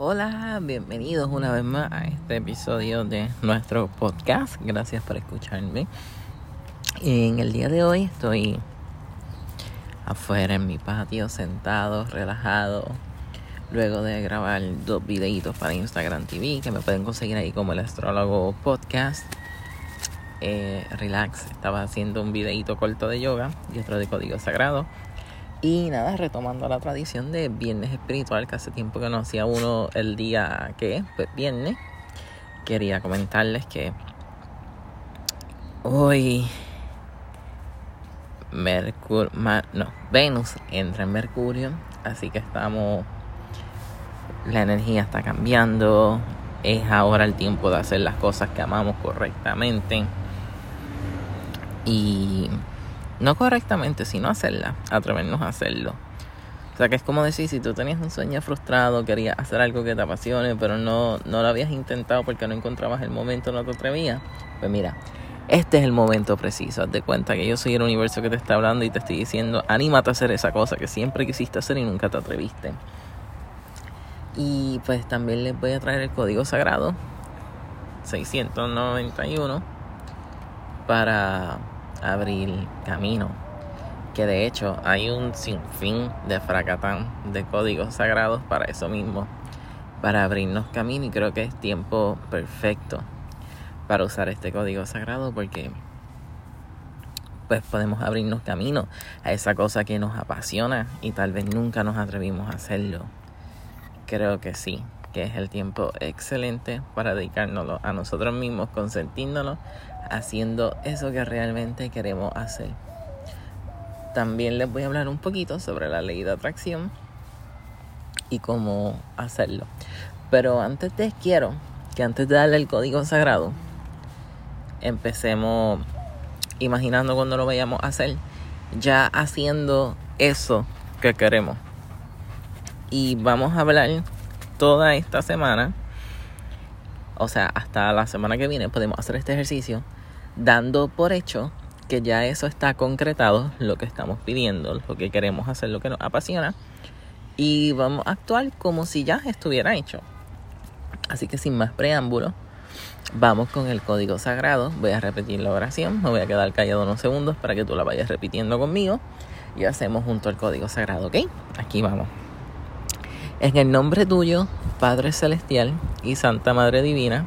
Hola, bienvenidos una vez más a este episodio de nuestro podcast. Gracias por escucharme. En el día de hoy estoy afuera en mi patio, sentado, relajado, luego de grabar dos videitos para Instagram TV que me pueden conseguir ahí como el astrólogo podcast. Eh, relax, estaba haciendo un videito corto de yoga y otro de código sagrado. Y nada, retomando la tradición de viernes espiritual, que hace tiempo que no hacía uno el día que pues viernes, quería comentarles que hoy Mercurio, no, Venus entra en Mercurio, así que estamos, la energía está cambiando, es ahora el tiempo de hacer las cosas que amamos correctamente. Y no correctamente, sino hacerla, atrevernos a hacerlo. O sea que es como decir, si tú tenías un sueño frustrado, querías hacer algo que te apasione, pero no, no lo habías intentado porque no encontrabas el momento, no te atrevías, pues mira, este es el momento preciso. Haz de cuenta que yo soy el universo que te está hablando y te estoy diciendo, anímate a hacer esa cosa que siempre quisiste hacer y nunca te atreviste. Y pues también les voy a traer el código sagrado 691 para abrir camino. Que de hecho hay un sinfín de fracatán de códigos sagrados para eso mismo, para abrirnos camino y creo que es tiempo perfecto para usar este código sagrado porque pues podemos abrirnos camino a esa cosa que nos apasiona y tal vez nunca nos atrevimos a hacerlo. Creo que sí, que es el tiempo excelente para dedicárnoslo a nosotros mismos, consentíndolo, haciendo eso que realmente queremos hacer. También les voy a hablar un poquito sobre la ley de atracción y cómo hacerlo. Pero antes de quiero que antes de darle el código sagrado, empecemos imaginando cuando lo vayamos a hacer, ya haciendo eso que queremos. Y vamos a hablar toda esta semana, o sea, hasta la semana que viene podemos hacer este ejercicio dando por hecho que ya eso está concretado, lo que estamos pidiendo, lo que queremos hacer, lo que nos apasiona, y vamos a actuar como si ya estuviera hecho. Así que sin más preámbulos, vamos con el código sagrado. Voy a repetir la oración, me voy a quedar callado unos segundos para que tú la vayas repitiendo conmigo y hacemos junto al código sagrado, ¿ok? Aquí vamos. En el nombre tuyo, Padre Celestial y Santa Madre Divina,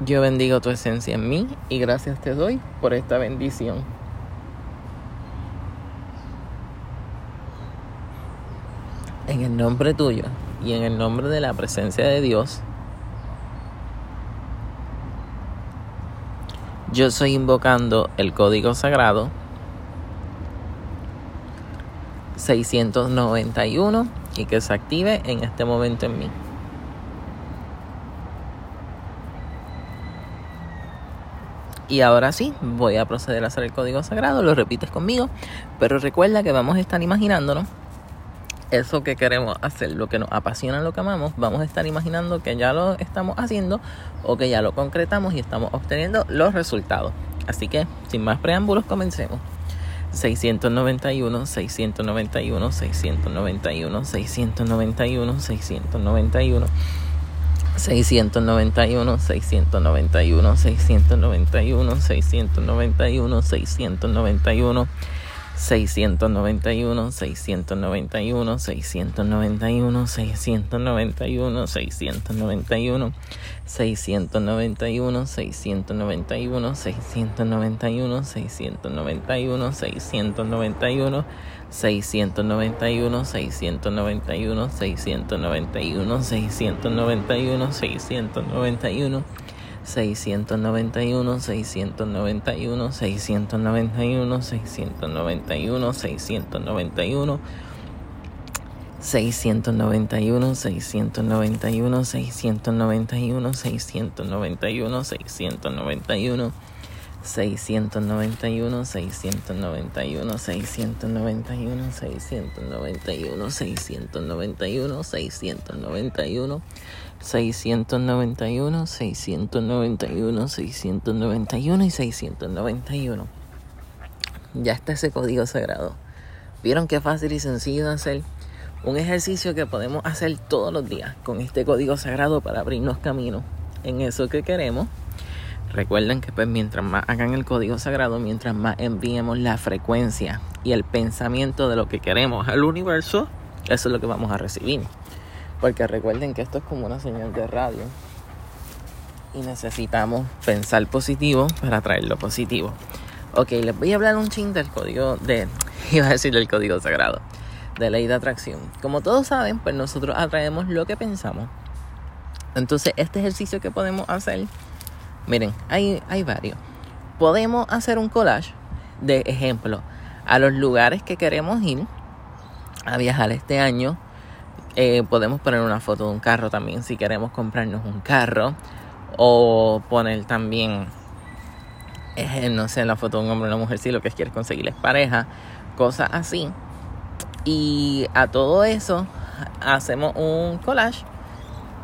yo bendigo tu esencia en mí y gracias te doy por esta bendición. En el nombre tuyo y en el nombre de la presencia de Dios, yo estoy invocando el código sagrado 691 y que se active en este momento en mí. Y ahora sí, voy a proceder a hacer el código sagrado, lo repites conmigo, pero recuerda que vamos a estar imaginándonos eso que queremos hacer, lo que nos apasiona, lo que amamos, vamos a estar imaginando que ya lo estamos haciendo o que ya lo concretamos y estamos obteniendo los resultados. Así que, sin más preámbulos, comencemos. 691, 691, 691, 691, 691, 691, 691, 691, 691, 691, 691, 691, 691, 691, 691, 691, 691, 691, 691, 691, 691, 691, 691, 691, 691, 691, 691, 691, 691, 691, 691, 691, 691, 691, 691, 691, 691, 691, 691, 691, 691, 691, 691, 691 y 691. Ya está ese código sagrado. ¿Vieron qué fácil y sencillo de hacer? Un ejercicio que podemos hacer todos los días con este código sagrado para abrirnos camino en eso que queremos. Recuerden que pues mientras más hagan el código sagrado, mientras más enviemos la frecuencia y el pensamiento de lo que queremos al universo, eso es lo que vamos a recibir. Porque recuerden que esto es como una señal de radio. Y necesitamos pensar positivo para traer lo positivo. Ok, les voy a hablar un ching del código de... Iba a decir el código sagrado. De ley de atracción. Como todos saben, pues nosotros atraemos lo que pensamos. Entonces, este ejercicio que podemos hacer... Miren, hay, hay varios. Podemos hacer un collage de ejemplo a los lugares que queremos ir a viajar este año. Eh, podemos poner una foto de un carro también si queremos comprarnos un carro. O poner también, eh, no sé, la foto de un hombre o una mujer si lo que quieres conseguirles pareja. Cosas así. Y a todo eso hacemos un collage.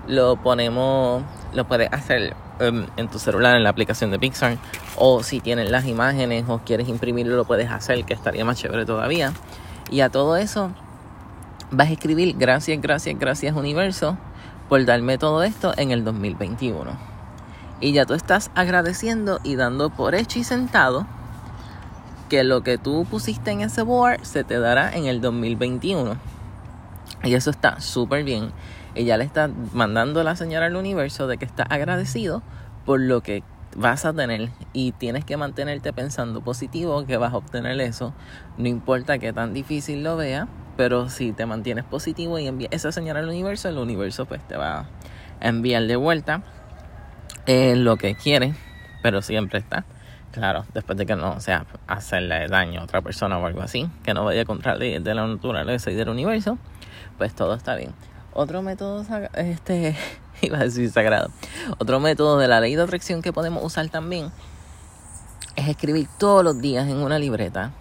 Lo ponemos, lo puedes hacer em, en tu celular en la aplicación de Pixar. O si tienes las imágenes o quieres imprimirlo, lo puedes hacer, que estaría más chévere todavía. Y a todo eso vas a escribir gracias, gracias, gracias universo por darme todo esto en el 2021. Y ya tú estás agradeciendo y dando por hecho y sentado que lo que tú pusiste en ese board se te dará en el 2021. Y eso está súper bien. Ella le está mandando la señal al universo de que está agradecido por lo que vas a tener y tienes que mantenerte pensando positivo que vas a obtener eso. No importa que tan difícil lo vea, pero si te mantienes positivo y envías esa señal al universo, el universo pues te va a enviar de vuelta eh, lo que quiere, pero siempre está. Claro, después de que no sea hacerle daño a otra persona o algo así, que no vaya contra de la naturaleza y del universo, pues todo está bien. Otro método, este, iba a decir sagrado, otro método de la ley de atracción que podemos usar también es escribir todos los días en una libreta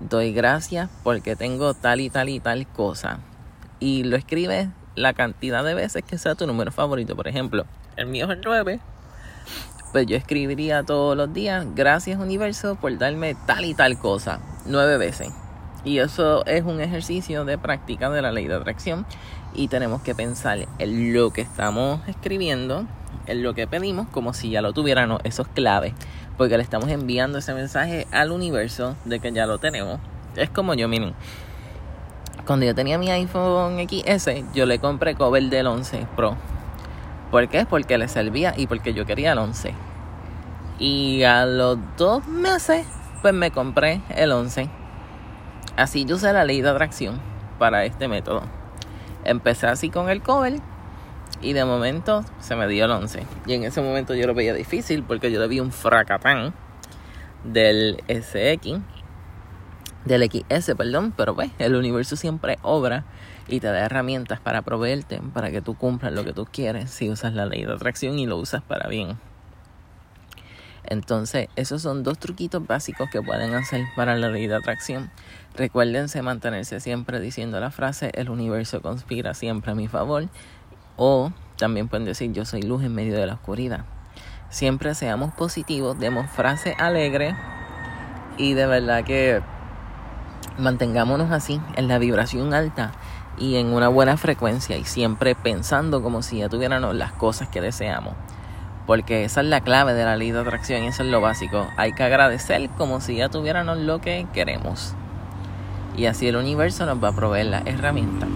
doy gracias porque tengo tal y tal y tal cosa. Y lo escribes la cantidad de veces que sea tu número favorito. Por ejemplo, el mío es el 9. Pues yo escribiría todos los días, gracias universo por darme tal y tal cosa. Nueve veces. Y eso es un ejercicio de práctica de la ley de atracción. Y tenemos que pensar en lo que estamos escribiendo, en lo que pedimos, como si ya lo tuviéramos. Eso es clave porque le estamos enviando ese mensaje al universo de que ya lo tenemos. Es como yo, miren. Cuando yo tenía mi iPhone XS, yo le compré cover del 11 Pro. ¿Por qué? Porque le servía y porque yo quería el 11. Y a los dos meses, pues me compré el 11. Así yo usé la ley de atracción para este método. Empecé así con el cover y de momento se me dio el 11. Y en ese momento yo lo veía difícil porque yo vi un fracatán del SX, del XS, perdón. Pero pues el universo siempre obra y te da herramientas para proveerte, para que tú cumplas lo que tú quieres si usas la ley de atracción y lo usas para bien. Entonces, esos son dos truquitos básicos que pueden hacer para la ley de atracción. Recuérdense mantenerse siempre diciendo la frase, el universo conspira siempre a mi favor o también pueden decir yo soy luz en medio de la oscuridad. Siempre seamos positivos, demos frase alegre y de verdad que mantengámonos así en la vibración alta y en una buena frecuencia y siempre pensando como si ya tuviéramos las cosas que deseamos. Porque esa es la clave de la ley de atracción y eso es lo básico. Hay que agradecer como si ya tuviéramos lo que queremos. Y así el universo nos va a proveer la herramienta.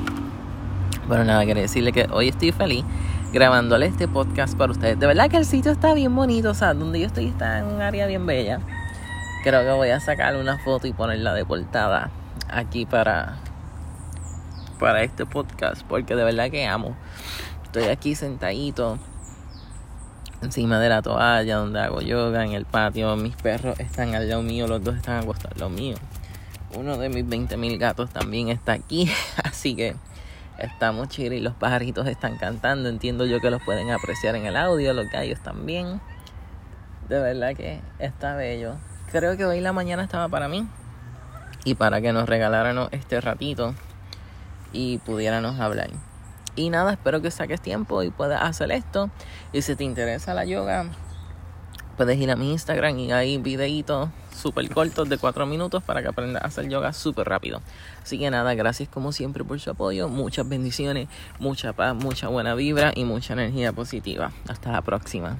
Bueno, nada, quería decirle que hoy estoy feliz grabándole este podcast para ustedes. De verdad que el sitio está bien bonito, o sea, donde yo estoy está en un área bien bella. Creo que voy a sacar una foto y ponerla de portada aquí para, para este podcast, porque de verdad que amo. Estoy aquí sentadito encima de la toalla donde hago yoga en el patio. Mis perros están al lado mío, los dos están acostados al lado mío. Uno de mis 20.000 gatos también está aquí, así que Estamos chidos y los pajaritos están cantando. Entiendo yo que los pueden apreciar en el audio, los gallos también. De verdad que está bello. Creo que hoy la mañana estaba para mí. Y para que nos regalaran este ratito y pudiéramos hablar. Y nada, espero que saques tiempo y puedas hacer esto. Y si te interesa la yoga, puedes ir a mi Instagram y hay videitos súper cortos de 4 minutos para que aprendas a hacer yoga súper rápido. Así que nada, gracias como siempre por su apoyo, muchas bendiciones, mucha paz, mucha buena vibra y mucha energía positiva. Hasta la próxima.